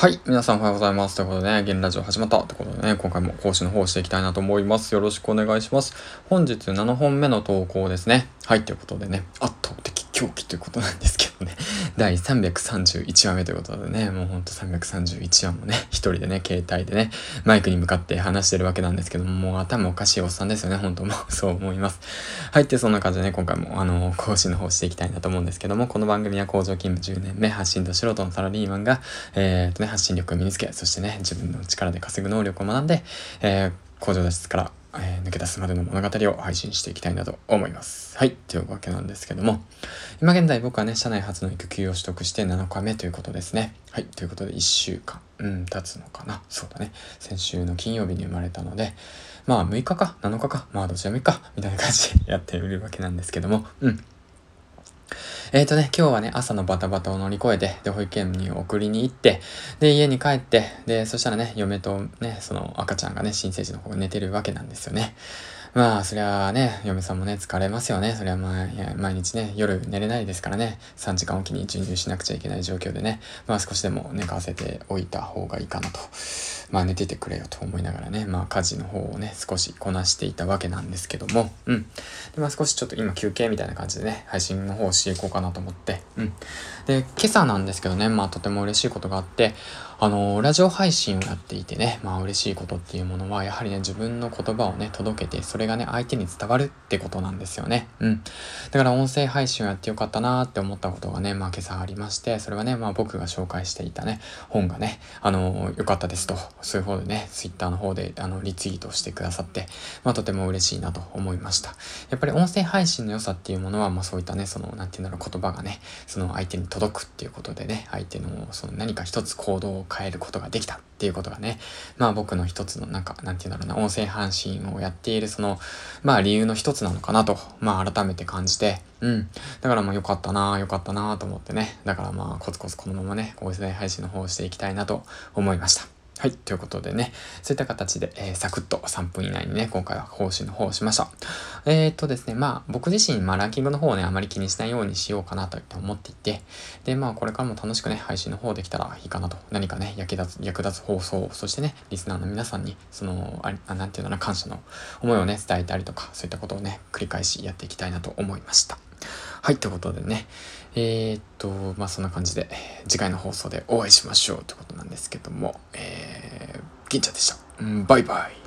はい。皆さんおはようございます。ということでね、現ラジオ始まったということでね、今回も講師の方をしていきたいなと思います。よろしくお願いします。本日7本目の投稿ですね。はい。ということでね、圧倒的狂気ということなんですけどね、第331話目ということでね、もうほんと331話もね、一人でね、携帯でね、マイクに向かって話してるわけなんですけども、もう頭おかしいおっさんですよね、本当もう そう思います。はい。ってそんな感じでね、今回もあの、講師の方していきたいなと思うんですけども、この番組は工場勤務10年目、発信と素人のサラリーマンが、えー、っとね、発信力を身につけ、そしてね、自分の力で稼ぐ能力を学んで、えー、工場脱出から、えー、抜け出すまでの物語を配信していきたいなと思います。はい。というわけなんですけども、今現在僕はね、社内初の育休を取得して7日目ということですね。はい。ということで1週間、うん、経つのかな。そうだね。先週の金曜日に生まれたので、まあ6日か7日か、まあどちらもいいか、みたいな感じでやっているわけなんですけども、うん。えっ、ー、とね、今日はね、朝のバタバタを乗り越えて、で、保育園に送りに行って、で、家に帰って、で、そしたらね、嫁とね、その赤ちゃんがね、新生児の方が寝てるわけなんですよね。まあ、そりゃね、嫁さんもね、疲れますよね。そりゃまあ、毎日ね、夜寝れないですからね、3時間おきに授乳しなくちゃいけない状況でね、まあ少しでも寝かせておいた方がいいかなと。まあ寝ててくれよと思いながらね、まあ家事の方をね、少しこなしていたわけなんですけども、うん。で、まあ少しちょっと今休憩みたいな感じでね、配信の方をしていこうかなと思って、うん。で、今朝なんですけどね、まあとても嬉しいことがあって、あの、ラジオ配信をやっていてね、まあ嬉しいことっていうものは、やはりね、自分の言葉をね、届けて、それがね、相手に伝わるってことなんですよね。うん。だから音声配信をやってよかったなーって思ったことがね、まあ今朝ありまして、それはね、まあ僕が紹介していたね、本がね、あの、良かったですと、そういう方でね、Twitter の方で、あの、リツイートしてくださって、まあとても嬉しいなと思いました。やっぱり音声配信の良さっていうものは、まあそういったね、その、なんていうんだろう、言葉がね、その相手に届くっていうことでね、相手の、その何か一つ行動を変えることができたっていうことがね、まあ僕の一つのなんか、なんて言うんだろうな、音声配信をやっているその、まあ理由の一つなのかなと、まあ改めて感じて、うん。だからまあ良かったな良かったなと思ってね、だからまあコツコツこのままね、音声配信の方をしていきたいなと思いました。はい。ということでね、そういった形で、えー、サクッと3分以内にね、今回は講師の方をしました。えー、っとですね、まあ、僕自身、まあ、ランキングの方をね、あまり気にしないようにしようかなと思っていて、で、まあ、これからも楽しくね、配信の方できたらいいかなと。何かね、役立つ、役立つ放送、そしてね、リスナーの皆さんに、その、ああなんていうのかな、感謝の思いをね、伝えたりとか、そういったことをね、繰り返しやっていきたいなと思いました。はい、ということでね、えー、っと、まあそんな感じで、次回の放送でお会いしましょうということなんですけども、えー、銀ちゃんでした。うんバイバイ。